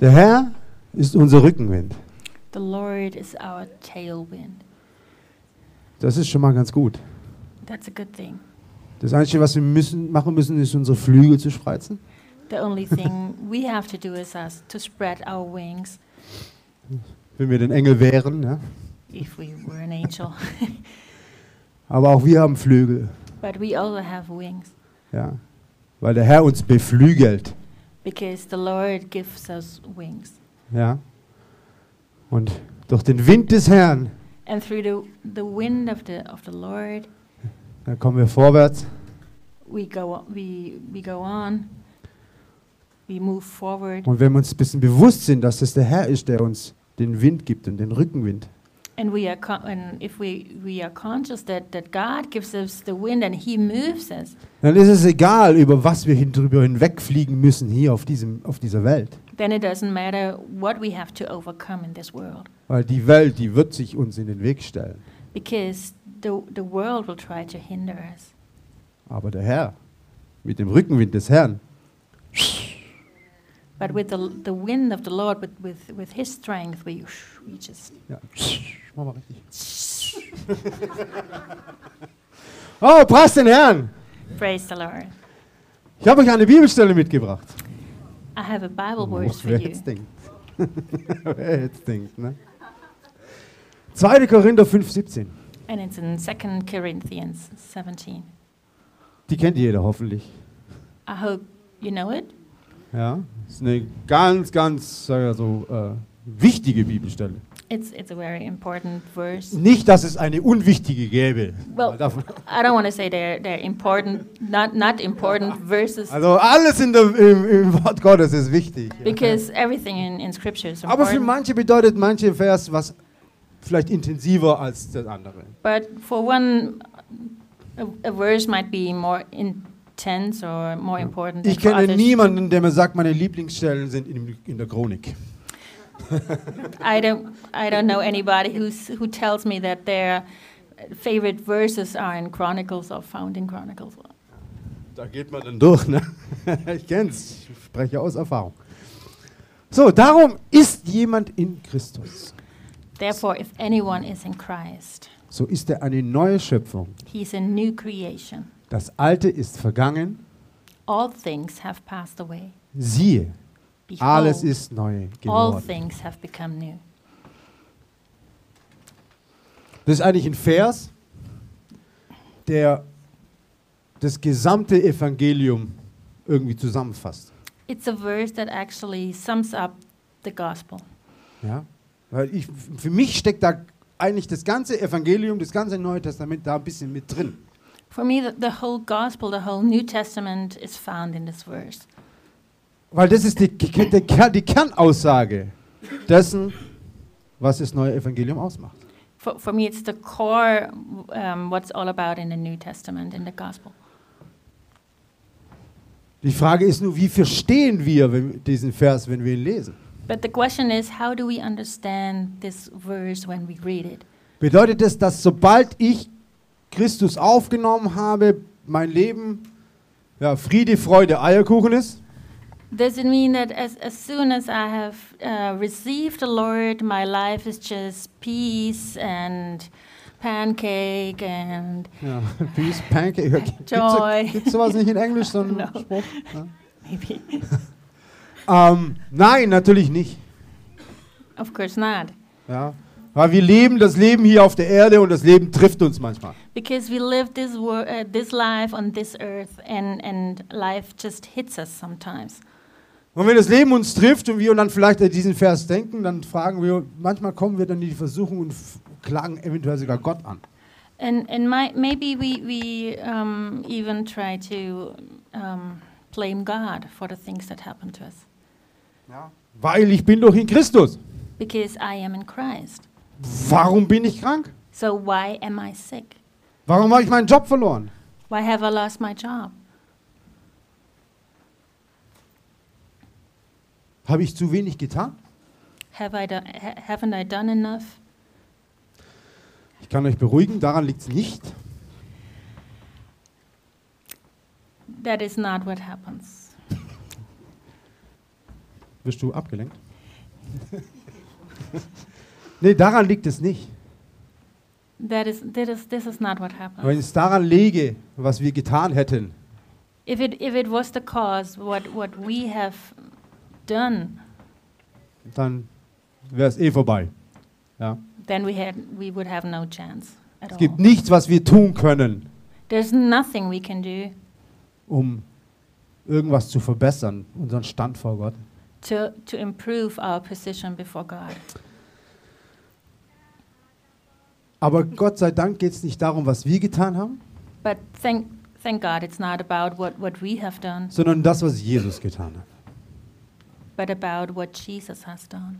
Der Herr ist unser Rückenwind. The Lord is our tailwind. Das ist schon mal ganz gut. That's a good thing. Das Einzige, was wir müssen, machen müssen, ist unsere Flügel zu spreizen. The only thing we have to do is us to spread our wings Wenn wir den Engel wären. Ja? if we were an angel. Aber auch wir haben Flügel. but we also have wings Ja? Weil der Herr uns beflügelt. Because the Lord gives us wings. Ja? Und durch den Wind des Herrn, And through the, the wind of the, of the Lord, da kommen wir vorwärts. we go, we, we go on, we move forward. Und wenn wir uns ein bisschen bewusst sind, dass es der Herr ist, der uns den Wind gibt und den Rückenwind, And we are con- and if we, we are conscious that, that God gives us the wind and He moves us, dann ist es egal, über was wir hin, drüber hinwegfliegen müssen hier auf, diesem, auf dieser Welt. then it doesn't matter what we have to overcome in this world. Weil die Welt, die wird sich uns in den Weg stellen. Because the, the world will try to hinder us. Aber der Herr, mit dem Rückenwind des Herrn, But with the, the wind of the Lord, with, with, with His strength, we, we just. ja, mach mal richtig. oh, preis den Herrn! Praise the Lord. Ich habe euch eine Bibelstelle mitgebracht. I have a Bible verse for wer you. jetzt denkt. wer jetzt denkt, ne? 2. Korinther 5, 17. And it's in 2 Corinthians 17. Die kennt jeder hoffentlich. I hope you know it. Ja, ist eine ganz, ganz sag so, äh, wichtige Bibelstelle. It's, it's a very important verse. Nicht, dass es eine unwichtige gäbe. Well, I don't want to say they're, they're important, not, not important verses, Also alles in der, im, im Wort Gottes ist wichtig. ja. because everything in, in Scripture is Aber für important. manche bedeutet manche Vers was vielleicht intensiver als das andere. But for one, a, a verse might be more intense or more important Ich kenne niemanden, der mir sagt, meine Lieblingsstellen sind in, in der Chronik. I don't, I don't know anybody who's, who tells me that their favorite verses are in Chronicles or found in Chronicles. Da geht man dann durch, ne? Ich kenn's, ich spreche aus Erfahrung. So, darum ist jemand in Christus. Therefore, if anyone is in Christ, So ist er eine neue Schöpfung. he's a new creation. Das Alte ist vergangen. All things have passed away. Siehe, Behold, alles ist neu all geworden. things have become new. Das ist eigentlich ein Vers, der das gesamte Evangelium irgendwie zusammenfasst. It's a verse that actually sums up the gospel. Ja? Weil ich, für mich steckt da eigentlich das ganze Evangelium, das ganze Neue Testament da ein bisschen mit drin. For me, the, the whole gospel, the whole New Testament is found in this verse. Weil das ist die, die, die, Kernaussage dessen, was das neue Evangelium ausmacht. For, for me, it's the core, um, what's all about in the New Testament, in the gospel. Die Frage ist nur, wie verstehen wir diesen Vers, wenn wir ihn lesen? But the question is, how do we understand this verse when we read it? Bedeutet es, dass sobald ich Christus aufgenommen habe, mein Leben ja, Friede, Freude, Eierkuchen ist? Does it mean that as, as soon as I have uh, received the Lord, my life is just peace and pancake and Ja, Peace, Pancake. Joy. gibt's sowas nicht in Englisch, so einen No. Spruch? Ja. maybe? Ähm, nein, natürlich nicht. of course not. Ja. Weil wir leben das Leben hier auf der Erde und das Leben trifft uns manchmal. Because we live this, uh, this life on this earth and, and life just hits us sometimes. Und wenn das Leben uns trifft und wir dann vielleicht an diesen Vers denken, dann fragen wir, manchmal kommen wir dann in die Versuchung und klagen eventuell sogar Gott an. And, and my, maybe we, we um, even try to um, blame God for the things that happen to us. Weil ich bin doch in Christus. Because I am in Christ. Warum bin ich krank? So why am I sick? Warum habe ich meinen Job verloren? Why have I lost my job? Habe ich zu wenig getan? Have I do- ha- haven't I done enough? Ich kann euch beruhigen, daran liegt es nicht. That is not what happens. Wirst du abgelenkt? nee, daran liegt es nicht. That is, that is, this is not what Wenn happened. ich es daran lege, was wir getan hätten, If it, if it was the cause, what, what we have done, dann wäre es eh vorbei. Ja. then we, had, we would have no chance at Es all. gibt nichts, was wir tun können, There's nothing we can do um irgendwas zu verbessern, unseren Stand vor Gott. to, to improve our position before God. Aber Gott sei Dank geht es nicht darum, was wir getan haben, But thank, thank God it's not about what, what we have done, sondern das, was Jesus getan hat. but about what Jesus has done.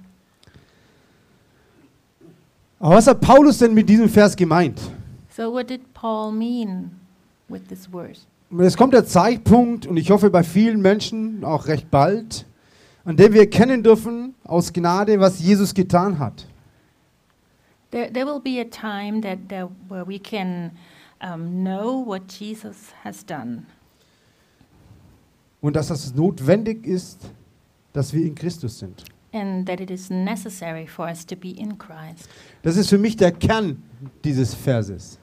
Aber was hat Paulus denn mit diesem Vers gemeint? So, what did Paul mean with this verse? Und Es kommt der Zeitpunkt, und ich hoffe bei vielen Menschen auch recht bald, an dem wir erkennen dürfen aus Gnade, was Jesus getan hat. There, there will be a time that, that where we can um, know what Jesus has done, Und dass es notwendig ist, dass wir in Christus sind. and that it is necessary for us to be in Christ. Das ist für mich der Kern dieses Verses.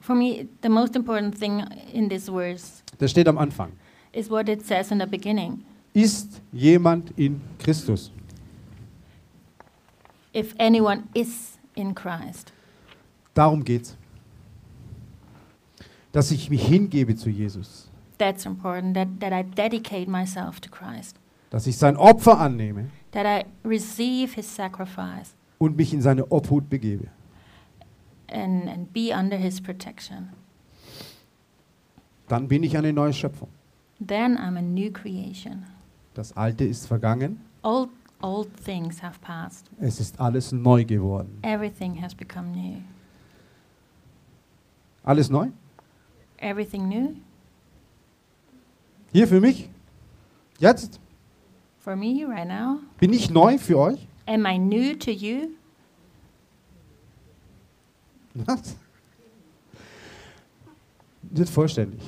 For me, the most important thing in this verse Das steht am Anfang. is what it says in the beginning. Ist jemand in Christus? If anyone is in Christ, Darum geht's. Dass ich mich hingebe zu Jesus. that's important, that, that I dedicate myself to Christ, Dass ich sein Opfer annehme that I receive his sacrifice und mich in seine Obhut begebe. and, and be under his protection. Dann bin ich eine neue Schöpfung. Then I'm a new creation. Das Alte ist vergangen. Old, old things have passed. Es ist alles neu geworden. Everything has become new. Alles neu? Everything new? Hier für mich? Jetzt? For me right now? Bin ich neu für euch? Am I new to you? Was? Nicht vollständig.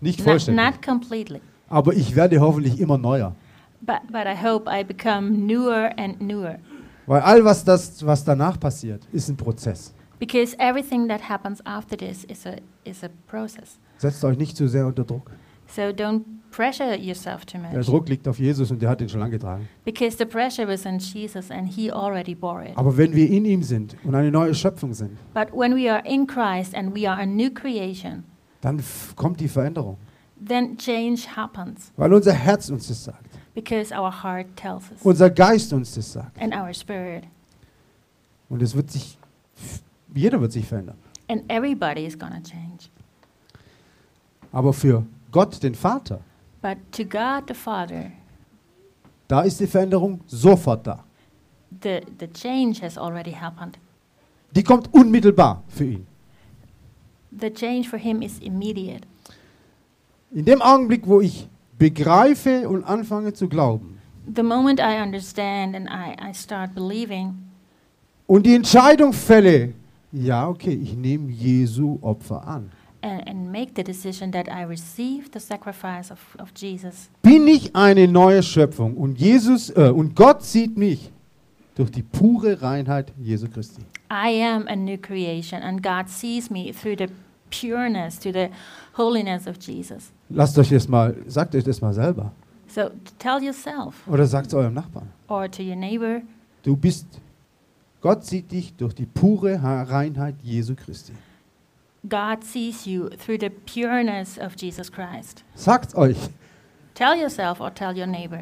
Nicht Not, vollständig. not completely. Aber ich werde hoffentlich immer neuer. But, but I hope I become newer and newer. Weil all was, das, was danach passiert, ist ein Prozess. Because everything that happens after this is a, is a process. Setzt euch nicht zu sehr unter Druck. So don't pressure yourself too Der much. Druck liegt auf Jesus und der hat ihn schon lange getragen. Because the pressure was on Jesus and he already bore it. Aber wenn wir in ihm sind und eine neue Schöpfung sind, But when we are in Christ and we are a new creation, dann kommt die Veränderung. then change happens Weil unser Herz uns das sagt. Because our heart tells us Unser Geist uns das sagt. and our spirit. Und es wird sich, jeder wird sich verändern. And everybody is going to change. Aber für Gott, den Vater, But to God the Father, da ist die Veränderung sofort da. the, the change has already happened. Die kommt unmittelbar für ihn. The change for him is immediate. In dem Augenblick, wo ich begreife und anfange zu glauben. The moment I understand and I, I start believing und die Entscheidung fälle, ja, okay, ich nehme Jesu Opfer an, and, and make the decision that I receive the sacrifice of, of Jesus, bin ich eine neue Schöpfung? Und Jesus äh, und Gott sieht mich durch die pure Reinheit Jesu Christi. I am a new creation and God sees me through the pureness, to the holiness of Jesus. Lasst euch das mal, sagt euch das mal selber So tell yourself oder sagt es eurem Nachbarn. or to your neighbor, Du bist Gott sieht dich durch die pure Reinheit Jesu Christi. God sees you through the pureness of Jesus Christ. Sagt euch. Tell yourself or tell your neighbor.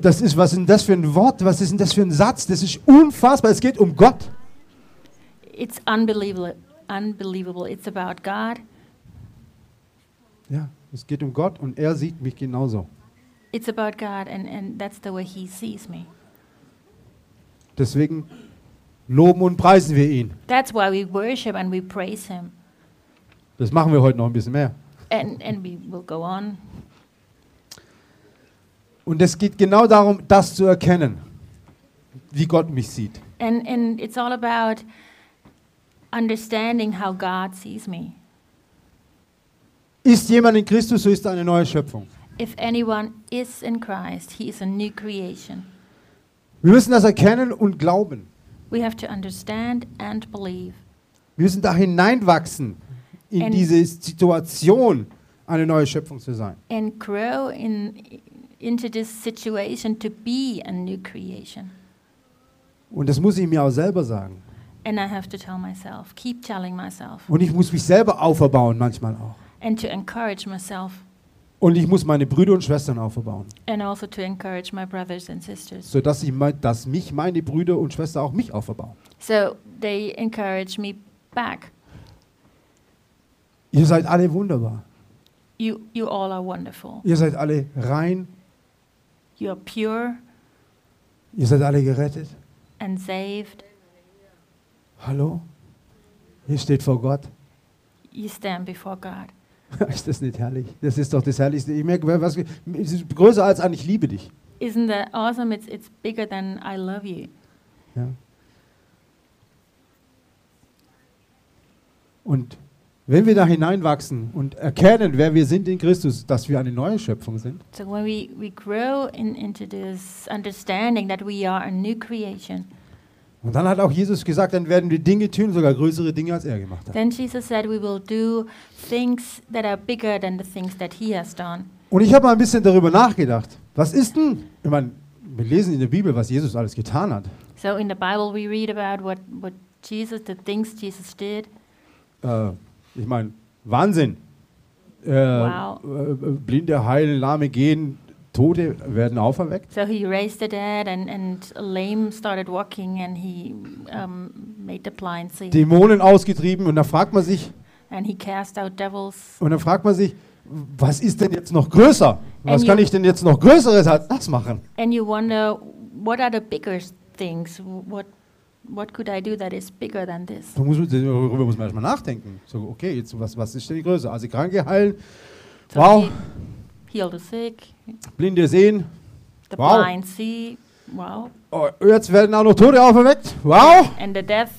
Das ist, was ist denn das für ein Wort? Was ist denn das für ein Satz? Das ist unfassbar. Es geht um Gott. It's unbelievable. Unbelievable. It's about God. Ja, es geht um Gott und er sieht mich genauso. It's about God, and, and that's the way He sees me. Deswegen loben und preisen wir ihn. That's why we worship and we praise Him. Das machen wir heute noch ein bisschen mehr. And, and we will go on. Und es geht genau darum, das zu erkennen, wie Gott mich sieht. And, and it's all about understanding how God sees me. Ist jemand in Christus, so ist er eine neue Schöpfung. If anyone is in Christ, he is a new creation. Wir müssen das erkennen und glauben. We have to understand and believe. Wir müssen da hineinwachsen in And- diese Situation, eine neue Schöpfung zu sein. and grow in into this situation to be a new creation. Und das muss ich mir auch selber sagen. And I have to tell myself, keep telling myself, Und ich muss mich selber auferbauen manchmal auch. and to encourage myself, Und ich muss meine Brüder und Schwestern auferbauen, and also to encourage my brothers and sisters. sodass ich mein, dass mich meine Brüder und Schwestern auch mich auferbauen. So they encourage me back. Ihr seid alle wunderbar. You, you all are wonderful. Ihr seid alle rein. You are pure Ihr seid alle gerettet. and saved. Hallo? Ihr steht vor Gott. You stand before God. ist das nicht herrlich? Das ist doch das Herrlichste. Ich merke, was, es ist größer als an, ich liebe dich. Isn't that awesome? It's, it's bigger than I love you. Ja. Und wenn wir da hineinwachsen und erkennen, wer wir sind in Christus, dass wir eine neue Schöpfung sind, So when we, we grow in, into this understanding that we are a new creation, und dann hat auch Jesus gesagt, dann werden wir Dinge tun, sogar größere Dinge, als er gemacht hat. then Jesus said we will do things that are bigger than the things that he has done. Und ich habe mal ein bisschen darüber nachgedacht. Was ist denn, ich meine, wir lesen in der Bibel, was Jesus alles getan hat. So in the Bible we read about what, what Jesus, the things Jesus did. Äh, ich meine, Wahnsinn. Äh, Wow. äh, Blinde heilen, Lahme gehen, Tote werden auferweckt. So he raised the dead and, and lame started walking and he um, made the blind see. Dämonen ausgetrieben und da fragt man sich, and he cast out devils. und dann fragt man sich, was ist denn jetzt noch größer? Was And kann you- ich denn jetzt noch Größeres als das machen? And you wonder, what are the bigger things? What, what could I do that is bigger than this? Da muss man, darüber muss man erstmal nachdenken. So, okay, jetzt was, was ist denn die Größe? Also Kranke heilen, So Wow. he heal the sick, Blinde sehen, the Wow. blind see. Wow. oh, jetzt werden auch noch Tote auferweckt. Wow! And the deaf.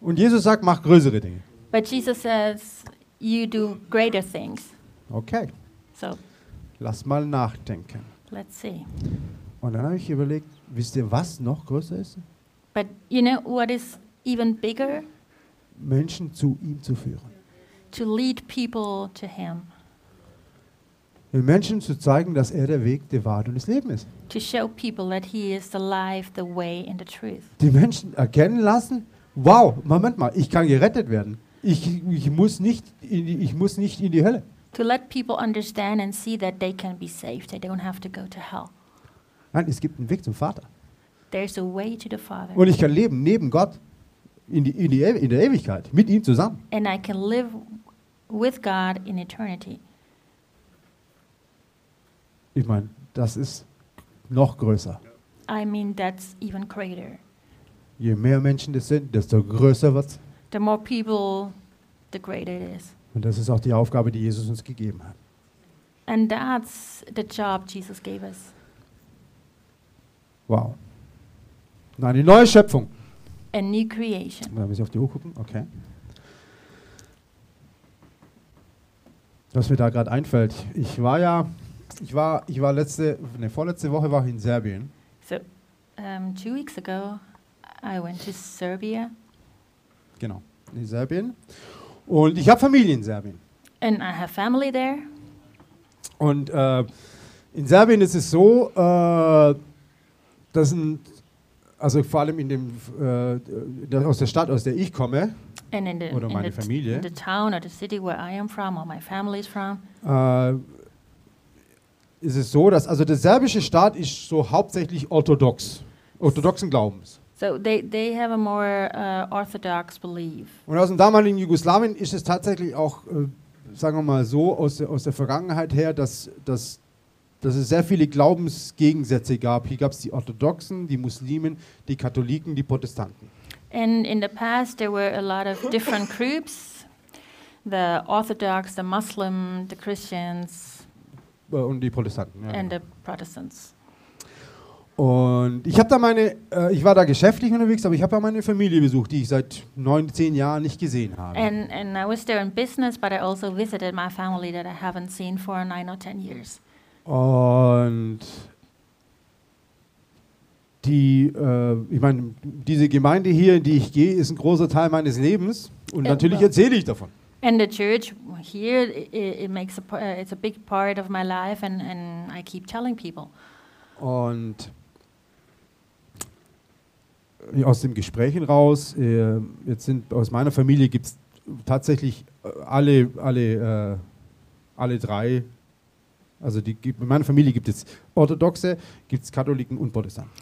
Und Jesus sagt, mach größere Dinge. But Jesus says, you do greater things. Okay, So lass mal nachdenken. let's see. Und dann habe ich überlegt, wisst ihr, was noch größer ist? But you know what is even bigger? Menschen zu ihm zu führen. To lead people to Him, Den Menschen zu zeigen, dass er der Weg, die Wahrheit und das Leben ist. to show people that He is the life, the way, and the truth. Die Menschen erkennen lassen, wow, Moment mal, ich kann gerettet werden. Ich, ich, muss, nicht in die, ich muss nicht in die Hölle. To let people understand and see that they can be saved, they don't have to go to hell. Nein, es gibt einen Weg zum Vater. There's a way to the Father. Und ich kann leben neben Gott in, die, in, die, in der Ewigkeit, mit ihm zusammen. and I can live with God in eternity. Ich meine, das ist noch größer. I mean, that's even greater. Je mehr Menschen das sind, desto größer wird es. The more people, the greater it is. Und das ist auch die Aufgabe, die Jesus uns gegeben hat. And that's the job Jesus gave us. Wow. Nein, die neue Schöpfung. A new creation. Da muss ich auf die Uhr gucken. Okay. Was mir da gerade einfällt. Ich war ja, ich war, ich war letzte, ne, vorletzte Woche war ich in Serbien. So, um, two weeks ago, I went to Serbia, Genau. In Serbien. Und ich habe Familie in Serbien. and I have family there. Und äh, in Serbien ist es so, äh, dass ein, also vor allem in dem, äh, aus der Stadt, aus der ich komme, And in the, Oder in, meine Familie. in the town or the city where I am from, or my family is from, äh, ist es so, dass also der serbische Staat ist so hauptsächlich orthodox, orthodoxen Glaubens. so they, they have a more uh, orthodox belief. Und aus dem damaligen Jugoslawien ist es tatsächlich auch, äh, sagen wir mal so, aus der, aus der Vergangenheit her, dass, dass, dass es sehr viele Glaubensgegensätze gab. Hier gab es die Orthodoxen, die Muslimen, die Katholiken, die Protestanten. And in the past, there were a lot of different groups the Orthodox, the Muslim, the Christians, und die Protestanten. Ja, and genau. the Protestants. Und ich habe da meine, äh, ich war da geschäftlich unterwegs, aber ich habe ja meine Familie besucht, die ich seit neun, zehn Jahren nicht gesehen habe. And, and I was there in business, but I also visited my family that I haven't seen for nine or ten years. Und die, äh, ich meine, diese Gemeinde hier, in die ich gehe, ist ein großer Teil meines Lebens und natürlich erzähle ich davon. And the church here, it, it makes a, it's a big part of my life, and, and I keep telling people. Und äh, aus den Gesprächen raus, äh, jetzt sind aus meiner Familie gibt es tatsächlich äh, alle, alle, äh, alle drei, also die, in meiner Familie gibt es Orthodoxe, gibt es Katholiken und Protestanten.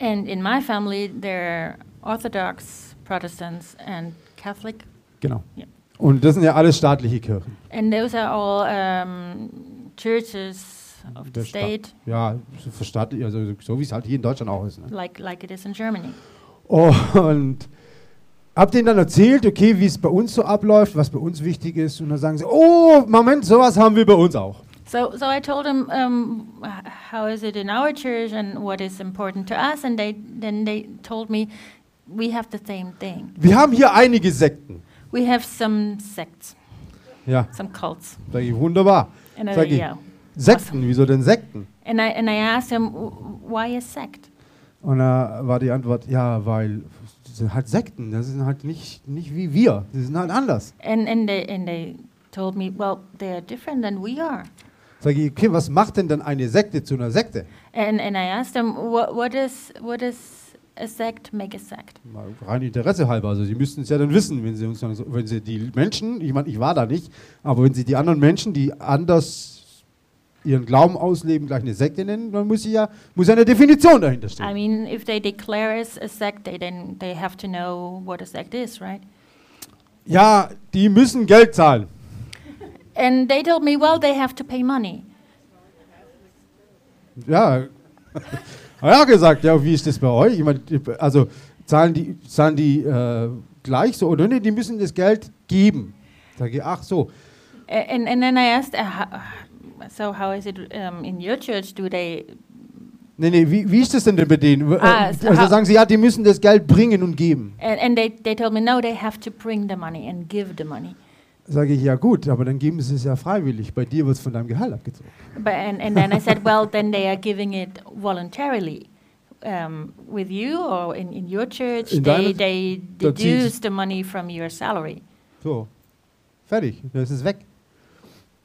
And in my family, there are Orthodox, Protestants, and Catholic, Genau. Ja. Und das sind ja alles staatliche Kirchen. and those are all um, churches of the state, Ja, so verstaatlich, also so wie es halt hier in Deutschland auch ist. Ne? like like it is in Germany. Und hab denen dann erzählt, okay, wie es bei uns so abläuft, was bei uns wichtig ist. Und dann sagen sie, oh, Moment, sowas haben wir bei uns auch. So, so I told them, um, how is it in our church and what is important to us, and they then they told me, we have the same thing. Wir haben hier einige Sekten. We have some sects, Ja, some cults, sag ich, wunderbar. and I, Sag ich, yeah. Sekten, wieso denn Sekten? And I and I asked him, "W- why a sect? Und da war die Antwort, ja, weil das sind halt Sekten, das sind halt nicht, nicht wie wir, die sind halt anders. And and they and they told me, well, they are different than we are. Sag ich, okay, was macht denn dann eine Sekte zu einer Sekte? And and I asked him, what what is what is a sect make a sect? Mal rein Interesse halber, also Sie müssten es ja dann wissen, wenn Sie uns so, wenn Sie die Menschen, ich meine, ich war da nicht, aber wenn Sie die anderen Menschen, die anders ihren Glauben ausleben, gleich eine Sekte nennen, dann muss, ja, muss eine Definition dahinter I stehen. mean, if they declare us a sect, they then they have to know what a sect is, right? Ja, die müssen Geld zahlen. And they told me, well, they have to pay money. Ja, er gesagt, ja, wie ist das bei euch? Ich meine, also zahlen die, zahlen die äh, gleich so oder nee, die müssen das Geld geben. Sag ich, ach so. A- And and then I asked, uh, so how is it um, in your church? Do they? Nee, nee, wie, wie ist das denn bei denen? Äh, Ah, Also sagen sie, ja, die müssen das Geld bringen und geben. And, and they they told me, no, they have to bring the money and give the money. Sage ich, ja gut, aber dann geben sie es ja freiwillig. Bei dir wird es von deinem Gehalt abgezogen. But and, and then I said, well, then they are giving it voluntarily. Um, with you or in, in your church, In they, they deduce the money from your salary. So, fertig, das ist weg.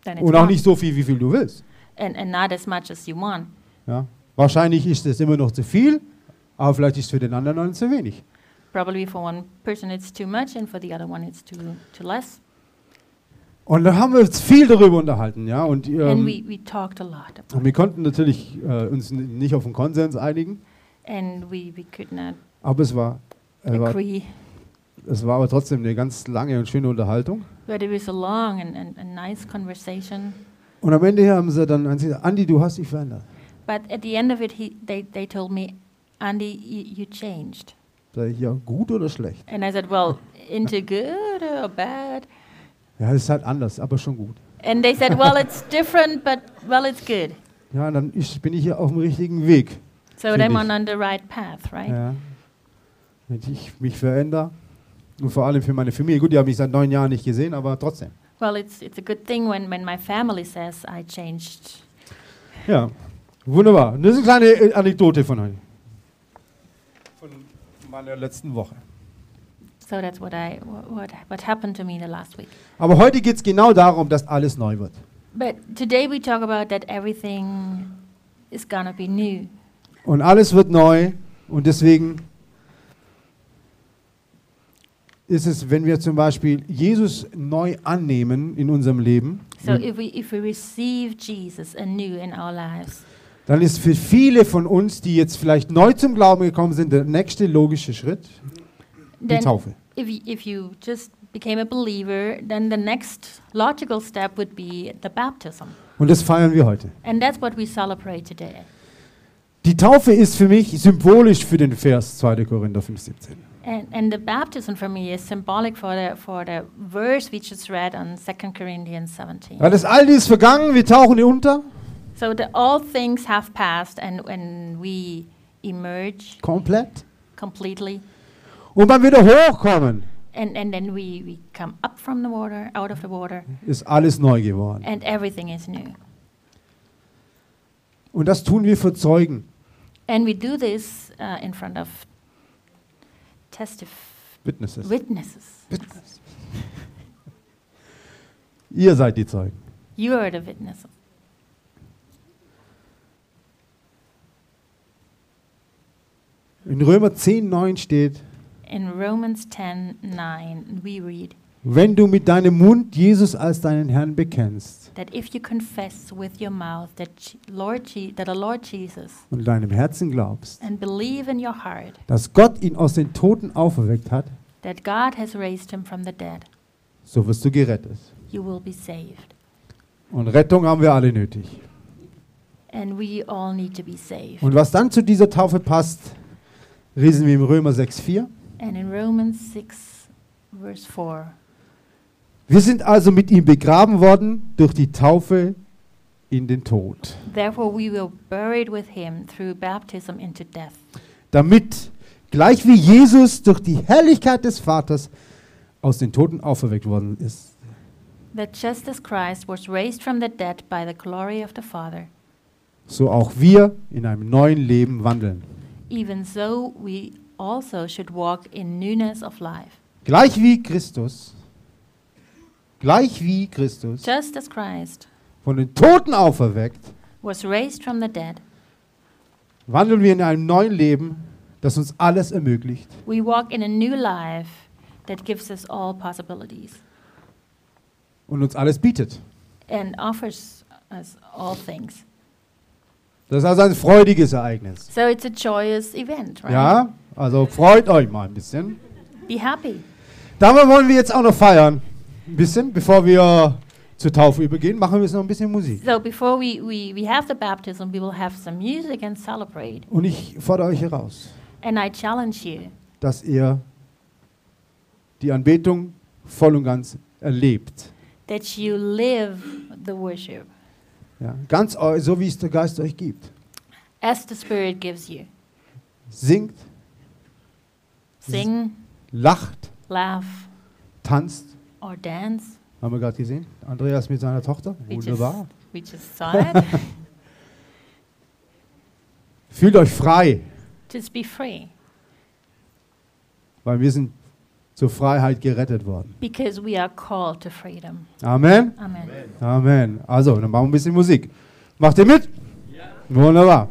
Then it's Und auch nicht so viel, wie viel du willst. and, and not as much as you want. Ja? Wahrscheinlich ist es immer noch zu viel, aber vielleicht ist es für den anderen zu wenig. Probably for one person it's too much, and for the other one it's too too less. Und da haben wir uns viel darüber unterhalten, ja. Und, and ähm, we, we talked a lot about und wir konnten natürlich äh, uns nicht auf einen Konsens einigen, and we, we could not aber es war, äh, war, es war aber trotzdem eine ganz lange und schöne Unterhaltung. But it was a long and, and a nice conversation. Und am Ende haben sie dann gesagt, Andi, du hast dich verändert. But at the end of it, he, they, they told me, Andy, you, you changed. Sag ich, ja, gut oder schlecht? And I said, well, into good or bad? Ja, es ist halt anders, aber schon gut. And they said, well, it's different, but well, it's good. Ja, dann ist, bin ich hier auf dem richtigen Weg. So then I'm ich. on the right path, right? Ja. Wenn ich mich verändere. Und vor allem für meine Familie. Gut, die haben mich seit neun Jahren nicht gesehen, aber trotzdem. Well, it's, it's a good thing when, when my family says I changed. Ja, wunderbar. Und Das ist eine kleine Anekdote von euch. Von meiner letzten Woche. So that's what I wh- what what happened to me the last week. Aber heute geht es genau darum, dass alles neu wird. But today we talk about that everything is gonna be new. Und alles wird neu. Und deswegen ist es, wenn wir zum Beispiel Jesus neu annehmen in unserem Leben, So if we if we receive Jesus anew in our lives, dann ist für viele von uns, die jetzt vielleicht neu zum Glauben gekommen sind, der nächste logische Schritt die Taufe. if you, if you just became a believer, then the next logical step would be the baptism, Und das feiern wir heute. and that's what we celebrate today. Die Taufe ist für mich symbolisch für den Vers 2. Korinther 5,17. And, and the baptism for me is symbolic for the for the verse we just read on 2 Corinthians 17. Weil das Alte ist vergangen, wir tauchen unter, So the, all things have passed, and when we emerge komplett. completely, Und beim wieder hochkommen and, and then we, we come up from the water, out of the water, ist alles neu geworden. and everything is new. Und das tun wir für Zeugen. And we do this uh, in front of testif Witnesses. witnesses. Witness. Ihr seid die Zeugen. You are the witnesses. In Römer 10, 9 steht, In Romans 10 9, we read wenn du mit deinem Mund Jesus als deinen Herrn bekennst that if you confess with your mouth that, Je- Lord Je- that the Lord Jesus und deinem Herzen glaubst, and believe in your heart dass Gott ihn aus den Toten auferweckt hat, that God has raised him from the dead, so wirst du gerettet. you will be saved. Und Rettung haben wir alle nötig. And we all need to be saved. Und was dann zu dieser Taufe passt, lesen wir im Römer 6, 4. And in Romans 6, verse 4, Wir sind also mit ihm begraben worden durch die Taufe in den Tod, therefore we were buried with him through baptism into death, damit gleich wie Jesus durch die Herrlichkeit des Vaters aus den Toten auferweckt worden ist, that just as Christ was raised from the dead by the glory of the Father, so auch wir in einem neuen Leben wandeln. even so we also should walk in newness of life. Gleich wie Christus, gleich wie Christus Just as Christ von den Toten auferweckt, was raised from the dead, wandeln wir in einem neuen Leben, das uns alles ermöglicht. we walk in a new life that gives us all possibilities und uns alles bietet. and offers us all things. Das ist also ein freudiges Ereignis. So it's a joyous event, right? Ja, also freut euch mal ein bisschen. Be happy. Dabei wollen wir jetzt auch noch feiern. Ein bisschen, bevor wir zur Taufe übergehen, machen wir jetzt noch ein bisschen Musik. So before we, we, we have the baptism, we will have some music and celebrate. Und ich fordere euch heraus, And I challenge you dass ihr die Anbetung voll und ganz erlebt. that you live the worship Ja, ganz so, wie es der Geist euch gibt. as the Spirit gives you. Singt, Sing, lacht, laugh, tanzt. or dance. Haben wir gerade gesehen? Andreas mit seiner Tochter. We just, Wunderbar. we just saw it. Fühlt euch frei, just be free weil wir sind zur Freiheit gerettet worden. because we are called to freedom. Amen. Amen. Amen. Also, dann machen wir ein bisschen Musik. Macht ihr mit? Wunderbar.